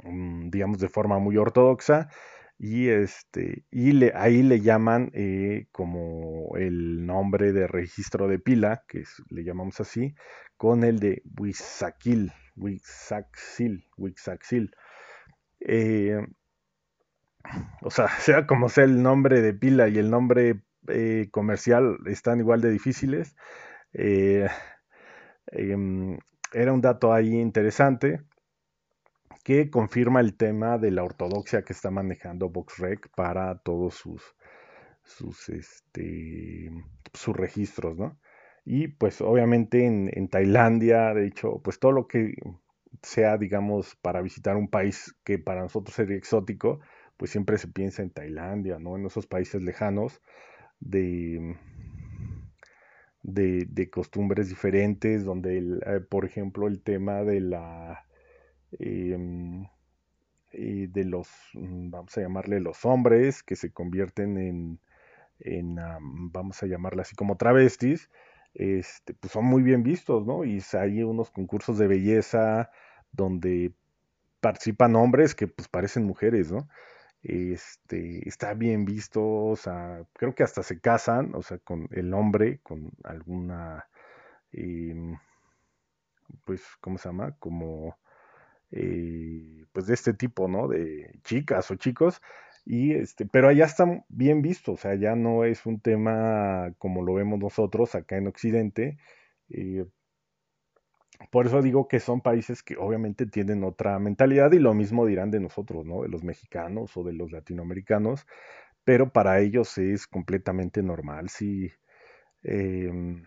mm, digamos, de forma muy ortodoxa y este y ahí le llaman eh, como el nombre de registro de pila que le llamamos así con el de Wixaquil Wixaxil Wixaxil eh, o sea sea como sea el nombre de pila y el nombre eh, comercial están igual de difíciles em, era un dato ahí interesante que confirma el tema de la ortodoxia que está manejando VoxRec para todos sus, sus, este, sus registros, ¿no? Y pues obviamente en, Tailandia, de hecho, pues todo lo que sea, digamos, para visitar un país que para nosotros sería exótico, pues siempre se piensa en Tailandia, ¿no? En esos países lejanos de, de, costumbres diferentes, donde, eh, por ejemplo, el tema de la Em, y de los, mm, vamos a llamarle los hombres, que se convierten en, en vamos a llamarle así como travestis, este, pues son muy bien vistos, ¿no? Y hay unos concursos de belleza donde participan hombres que pues parecen mujeres, ¿no? Este, está bien visto, o sea, creo que hasta se casan, o sea, con el hombre, con alguna, em, pues, ¿cómo se llama? Como eh, pues de este tipo, ¿no? De chicas o chicos. Y este, pero allá están bien vistos, o sea, ya no es un tema como lo vemos nosotros acá en Occidente. Eh, por eso digo que son países que obviamente tienen otra mentalidad y lo mismo dirán de nosotros, ¿no? De los mexicanos o de los latinoamericanos, pero para ellos es completamente normal. Si, em,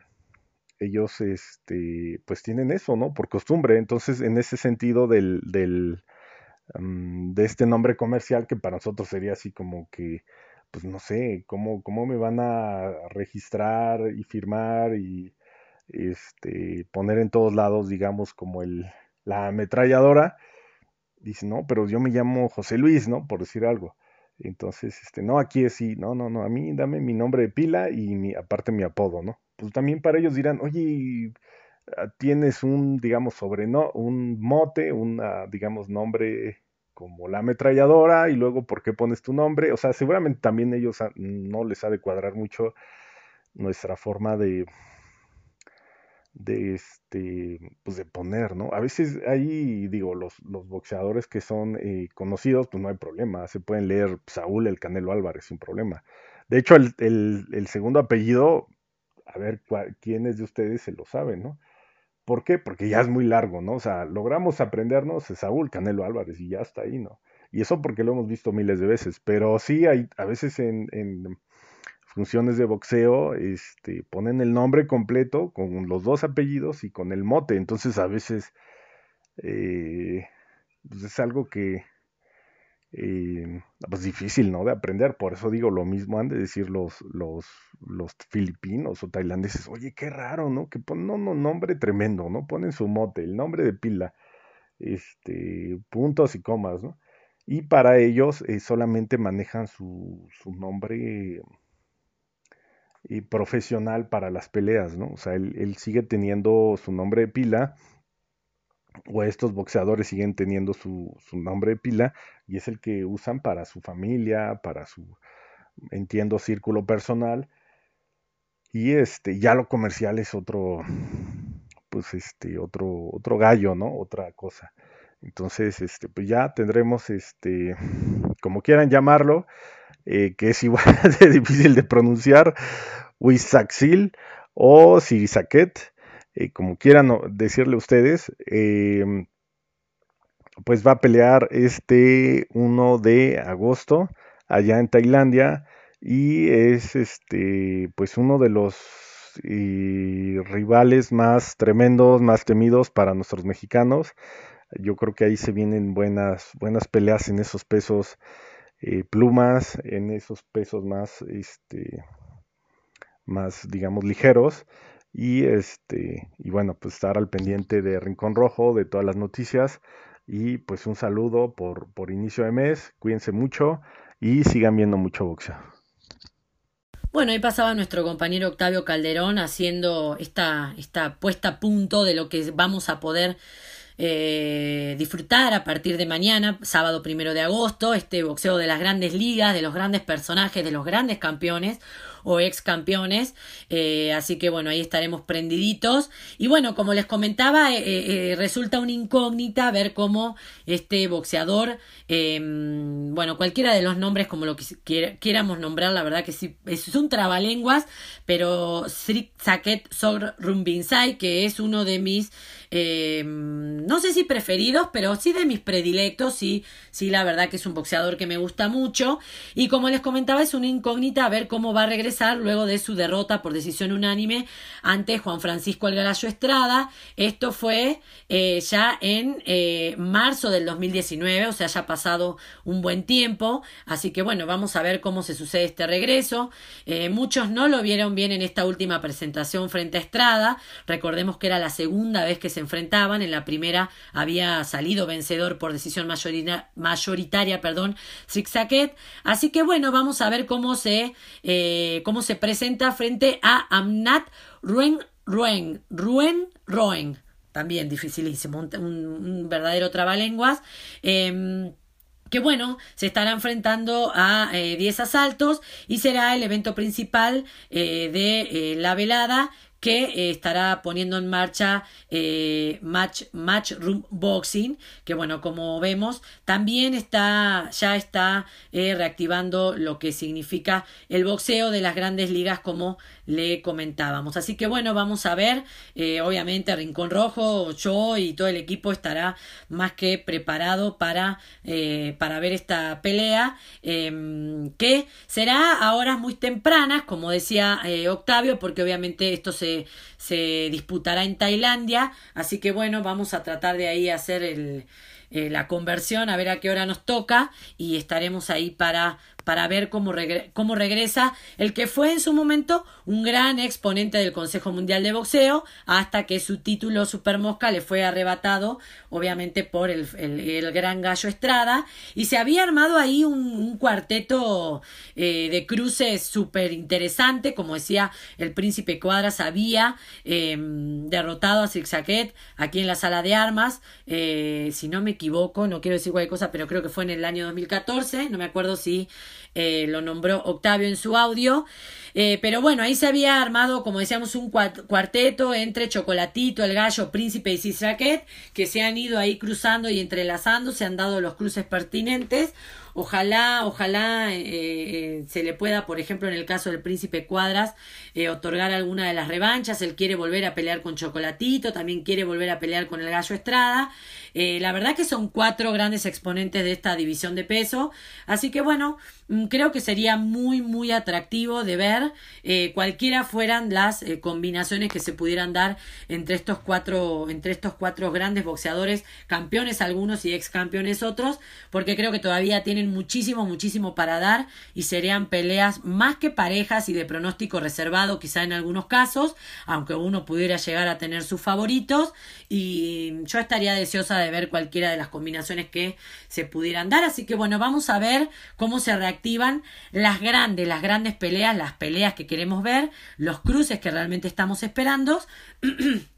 ellos este, pues tienen eso, ¿no? Por costumbre. Entonces, en ese sentido del, del mm, de este nombre comercial que para nosotros sería así como que, pues no sé, cómo, cómo me van a registrar y firmar y este, poner en todos lados, digamos, como el, la ametralladora. dice, no, pero yo me llamo José Luis, ¿no? Por decir algo. Entonces, este, no, aquí es sí, no, no, no, a mí dame mi nombre de pila y mi, aparte mi apodo, ¿no? Pues también para ellos dirán, oye, ah, tienes un, digamos, sobre, ¿no? Un mote, un, digamos, nombre como la ametralladora y luego por qué pones tu nombre. O sea, seguramente también ellos no les ha de cuadrar mucho nuestra forma de, de este pues de poner, ¿no? A veces ahí digo los, los boxeadores que son eh, conocidos, pues no hay problema, se pueden leer Saúl el Canelo Álvarez sin problema. De hecho, el, el, segundo apellido, a ver quiénes de ustedes se lo saben, ¿no? ¿Por qué? Porque ya es muy largo, ¿no? O sea, logramos aprendernos Saúl Canelo Álvarez y ya está ahí, ¿no? Y eso porque lo hemos visto miles de veces, pero sí hay a veces en, en funciones de boxeo, este, ponen el nombre completo con los dos apellidos y con el mote. Entonces a veces eh, pues es algo que eh, pues difícil, ¿no? De aprender. Por eso digo lo mismo han de decir los, los, los filipinos o tailandeses. Oye, qué raro, ¿no? Que ponen un nombre tremendo, ¿no? Ponen su mote, el nombre de pila, este, puntos y comas, ¿no? Y para ellos eh, solamente manejan su, su nombre y profesional para las peleas, ¿no? O sea, él, sigue teniendo su nombre de pila, o estos boxeadores siguen teniendo su, su, nombre de pila, y es el que usan para su familia, para su, entiendo, círculo personal, y este, ya lo comercial es otro, pues este, otro, otro gallo, ¿no? Otra cosa. Entonces, este, pues ya tendremos, este, como quieran llamarlo, eh, que es igual de difícil de pronunciar, Wisaxil o Sirisaket, eh, como quieran decirle ustedes, em, pues va a pelear este 1 de agosto allá en Tailandia y es este pues uno de los rivales más tremendos, más temidos para nuestros mexicanos. Yo creo que ahí se vienen buenas, buenas peleas en esos pesos eh, plumas, en esos pesos más, este, más, digamos, ligeros. Y este, y bueno, pues estar al pendiente de Rincón Rojo, de todas las noticias. Y pues un saludo por, por inicio de mes. Cuídense mucho y sigan viendo mucho boxeo. Bueno, ahí pasaba nuestro compañero Octavio Calderón haciendo esta, esta puesta a punto de lo que vamos a poder eh, disfrutar a partir de mañana, sábado primero de agosto, este boxeo de las grandes ligas, de los grandes personajes, de los grandes campeones o ex campeones. Eh, así que bueno, ahí estaremos prendiditos. Y bueno, como les comentaba, eh, resulta una incógnita ver cómo este boxeador, em, bueno, cualquiera de los nombres, como lo que quieramos nombrar, la verdad que sí, es un trabalenguas, pero Sri Saket Sor Rumbinsai, que es uno de mis eh, no sé si preferidos, pero sí de mis predilectos, sí, sí, la verdad que es un boxeador que me gusta mucho. Y como les comentaba, es una incógnita ver cómo va a regresar luego de su derrota por decisión unánime ante Juan Francisco Algarayo Estrada. Esto fue eh, ya en eh, marzo del 2019, o sea, ya ha pasado un buen tiempo. Así que bueno, vamos a ver cómo se sucede este regreso. muchos no lo vieron bien en esta última presentación frente a Estrada. Recordemos que era la segunda vez que se enfrentaban. En la primera había salido vencedor por decisión mayoritaria, perdón, Zigzaguet. Así que bueno, vamos a ver cómo se, eh, cómo se presenta frente a Amnat Ruen Ruen Ruen Roen. También dificilísimo, un, verdadero trabalenguas. Eh, que bueno, se estará enfrentando a 10 eh, asaltos y será el evento principal eh, de la velada que eh, estará poniendo en marcha eh, Match, Match Room Boxing, que bueno, como vemos, también está, ya está eh, reactivando lo que significa el boxeo de las grandes ligas, como le comentábamos. Así que bueno, vamos a ver, obviamente Rincón Rojo, yo y todo el equipo estará más que preparado para, para ver esta pelea, em, que será a horas muy tempranas, como decía Octavio, porque obviamente esto se se disputará en Tailandia, así que bueno, vamos a tratar de ahí hacer el, eh, la conversión, a ver a qué hora nos toca y estaremos ahí para para ver cómo, cómo regresa el que fue en su momento un gran exponente del Consejo Mundial de Boxeo hasta que su título Super Mosca le fue arrebatado obviamente por el, el, gran gallo Estrada y se había armado ahí un, cuarteto eh, de cruces súper interesante como decía el príncipe Cuadras había em, derrotado a Zigzaguet aquí en la sala de armas eh, si no me equivoco no quiero decir cualquier cosa pero creo que fue en el año 2014 no me acuerdo si eh, lo nombró Octavio en su audio. Eh, pero bueno, ahí se había armado, como decíamos, un cuarteto entre Chocolatito, el Gallo, Príncipe y Cisraquet, que se han ido ahí cruzando y entrelazando, se han dado los cruces pertinentes. Ojalá, ojalá eh, eh, se le pueda, por ejemplo, en el caso del príncipe Cuadras, eh, otorgar alguna de las revanchas. Él quiere volver a pelear con Chocolatito, también quiere volver a pelear con el Gallo Estrada. la verdad que son cuatro grandes exponentes de esta división de peso. Así que bueno, mm, creo que sería muy, muy atractivo de ver cualquiera fueran las combinaciones que se pudieran dar entre estos cuatro, entre estos cuatro grandes boxeadores, campeones algunos y ex campeones otros, porque creo que todavía tienen muchísimo, muchísimo para dar y serían peleas más que parejas y de pronóstico reservado quizá en algunos casos, aunque uno pudiera llegar a tener sus favoritos y yo estaría deseosa de ver cualquiera de las combinaciones que se pudieran dar, así que bueno, vamos a ver cómo se reactivan las grandes, las grandes peleas, las peleas que queremos ver, los cruces que realmente estamos esperando.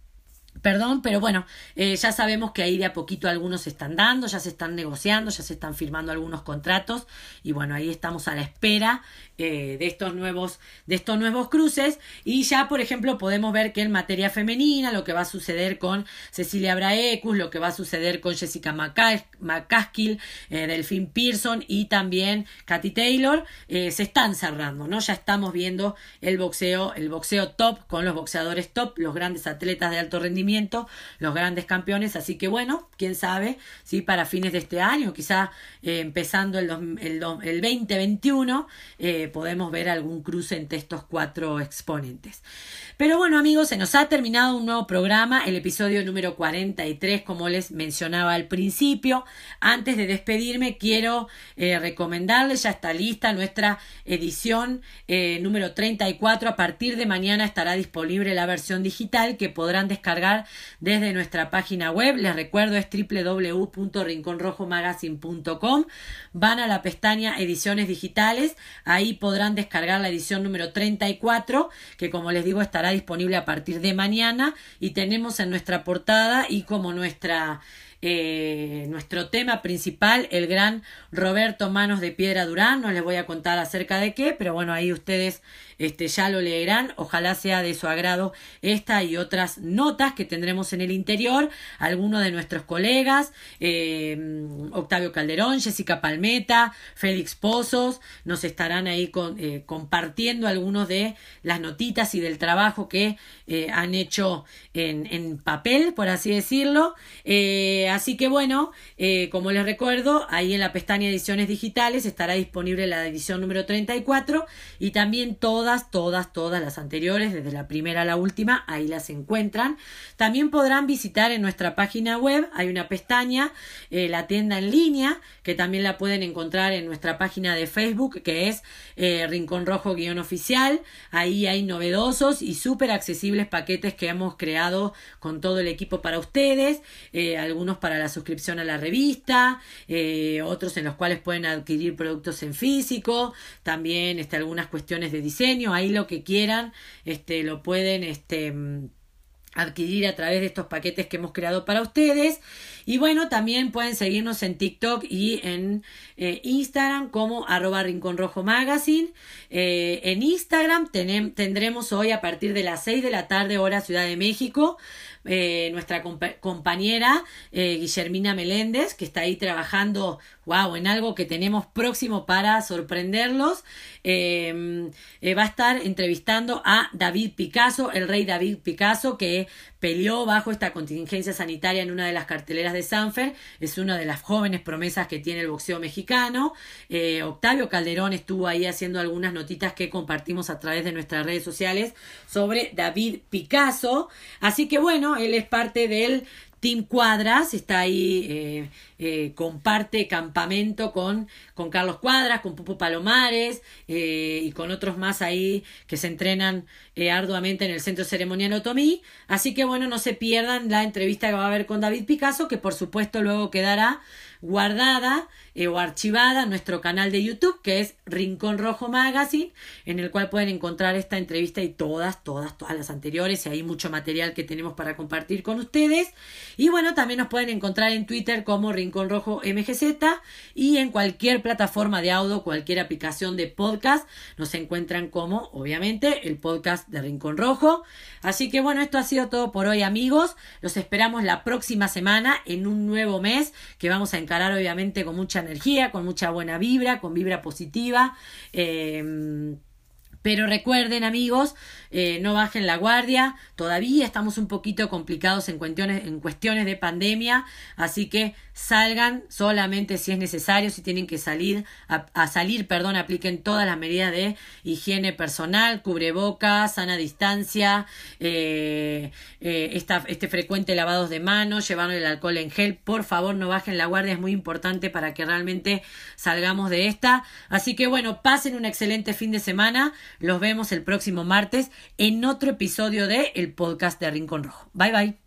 Perdón, pero bueno, eh, ya sabemos que ahí de a poquito algunos se están dando, ya se están negociando, ya se están firmando algunos contratos y bueno, ahí estamos a la espera eh, de estos nuevos de estos nuevos cruces y ya por ejemplo podemos ver que en materia femenina lo que va a suceder con Cecilia Braecus, lo que va a suceder con Jessica McCaskill, eh, Delphine Pearson y también Katy Taylor se están cerrando, ¿no? Ya estamos viendo el boxeo, el boxeo top con los boxeadores top, los grandes atletas de alto rendimiento los grandes campeones, así que bueno, quién sabe, si para fines de este año, quizá eh, empezando el, el, el 2021, eh, podemos ver algún cruce entre estos cuatro exponentes. Pero bueno amigos, se nos ha terminado un nuevo programa, el episodio número 43, como les mencionaba al principio. Antes de despedirme, quiero eh, recomendarles, ya está lista nuestra edición número 34. A partir de mañana estará disponible la versión digital que podrán descargar desde nuestra página web. Les recuerdo es www.rinconrojomagazine.com. Van a la pestaña ediciones digitales, ahí podrán descargar la edición número 34, que como les digo estará disponible a partir de mañana y tenemos en nuestra portada y como nuestra eh, nuestro tema principal, el gran Roberto Manos de Piedra Durán. No les voy a contar acerca de qué, pero bueno, ahí ustedes este, ya lo leerán. Ojalá sea de su agrado esta y otras notas que tendremos en el interior. Algunos de nuestros colegas, eh, Octavio Calderón, Jessica Palmeta, Félix Pozos, nos estarán ahí con, eh, compartiendo algunos de las notitas y del trabajo que eh, han hecho en, en, papel, por así decirlo. así que bueno, como les recuerdo, ahí en la pestaña ediciones digitales estará disponible la edición número 34 y también todo todas, todas, las anteriores, desde la primera a la última, ahí las encuentran. También podrán visitar en nuestra página web, hay una pestaña, eh, la tienda en línea, que también la pueden encontrar en nuestra página de Facebook, que es eh, Rincón Rojo guion oficial. Ahí hay novedosos y súper accesibles paquetes que hemos creado con todo el equipo para ustedes, eh, algunos para la suscripción a la revista, otros en los cuales pueden adquirir productos en físico, también este, algunas cuestiones de diseño ahí lo que quieran, este, lo pueden, este, adquirir a través de estos paquetes que hemos creado para ustedes. Y bueno, también pueden seguirnos en TikTok y en eh, Instagram como arroba Rincón Rojo Magazine. Eh, en Instagram tendremos hoy a partir de las 6 de la tarde hora Ciudad de México eh, nuestra compañera Guillermina Meléndez, que está ahí trabajando, wow, en algo que tenemos próximo para sorprenderlos. Em, eh, va a estar entrevistando a David Picasso, el rey David Picasso, que peleó bajo esta contingencia sanitaria en una de las carteleras de Sanfer. Es una de las jóvenes promesas que tiene el boxeo mexicano. Octavio Calderón estuvo ahí haciendo algunas notitas que compartimos a través de nuestras redes sociales sobre David Picasso. Así que bueno, él es parte del Team Cuadras, está ahí, eh, eh, comparte campamento con, con Carlos Cuadras, con Pupo Palomares eh, y con otros más ahí que se entrenan arduamente en el Centro Ceremonial Otomí. Así que bueno, no se pierdan la entrevista que va a haber con David Picasso, que por supuesto luego quedará guardada o archivada nuestro canal de YouTube que es Rincón Rojo Magazine, en el cual pueden encontrar esta entrevista y todas, todas, todas las anteriores y hay mucho material que tenemos para compartir con ustedes. Y bueno, también nos pueden encontrar en Twitter como Rincón Rojo MGZ y en cualquier plataforma de audio, cualquier aplicación de podcast, nos encuentran como, obviamente, el podcast de Rincón Rojo. Así que bueno, esto ha sido todo por hoy amigos. Los esperamos la próxima semana en un nuevo mes que vamos a encarar obviamente con mucha energía, con mucha buena vibra, con vibra positiva. Eh, pero recuerden amigos, eh, no bajen la guardia, todavía estamos un poquito complicados en cuestiones, en cuestiones de pandemia, así que salgan solamente si es necesario, si tienen que salir, a, salir, perdón, apliquen todas las medidas de higiene personal, cubrebocas, sana distancia, eh, eh, este frecuente lavado de manos, llevar el alcohol en gel, por favor no bajen la guardia, es muy importante para que realmente salgamos de esta. Así que bueno, pasen un excelente fin de semana. Los vemos el próximo martes en otro episodio de el podcast de Rincón Rojo. Bye bye.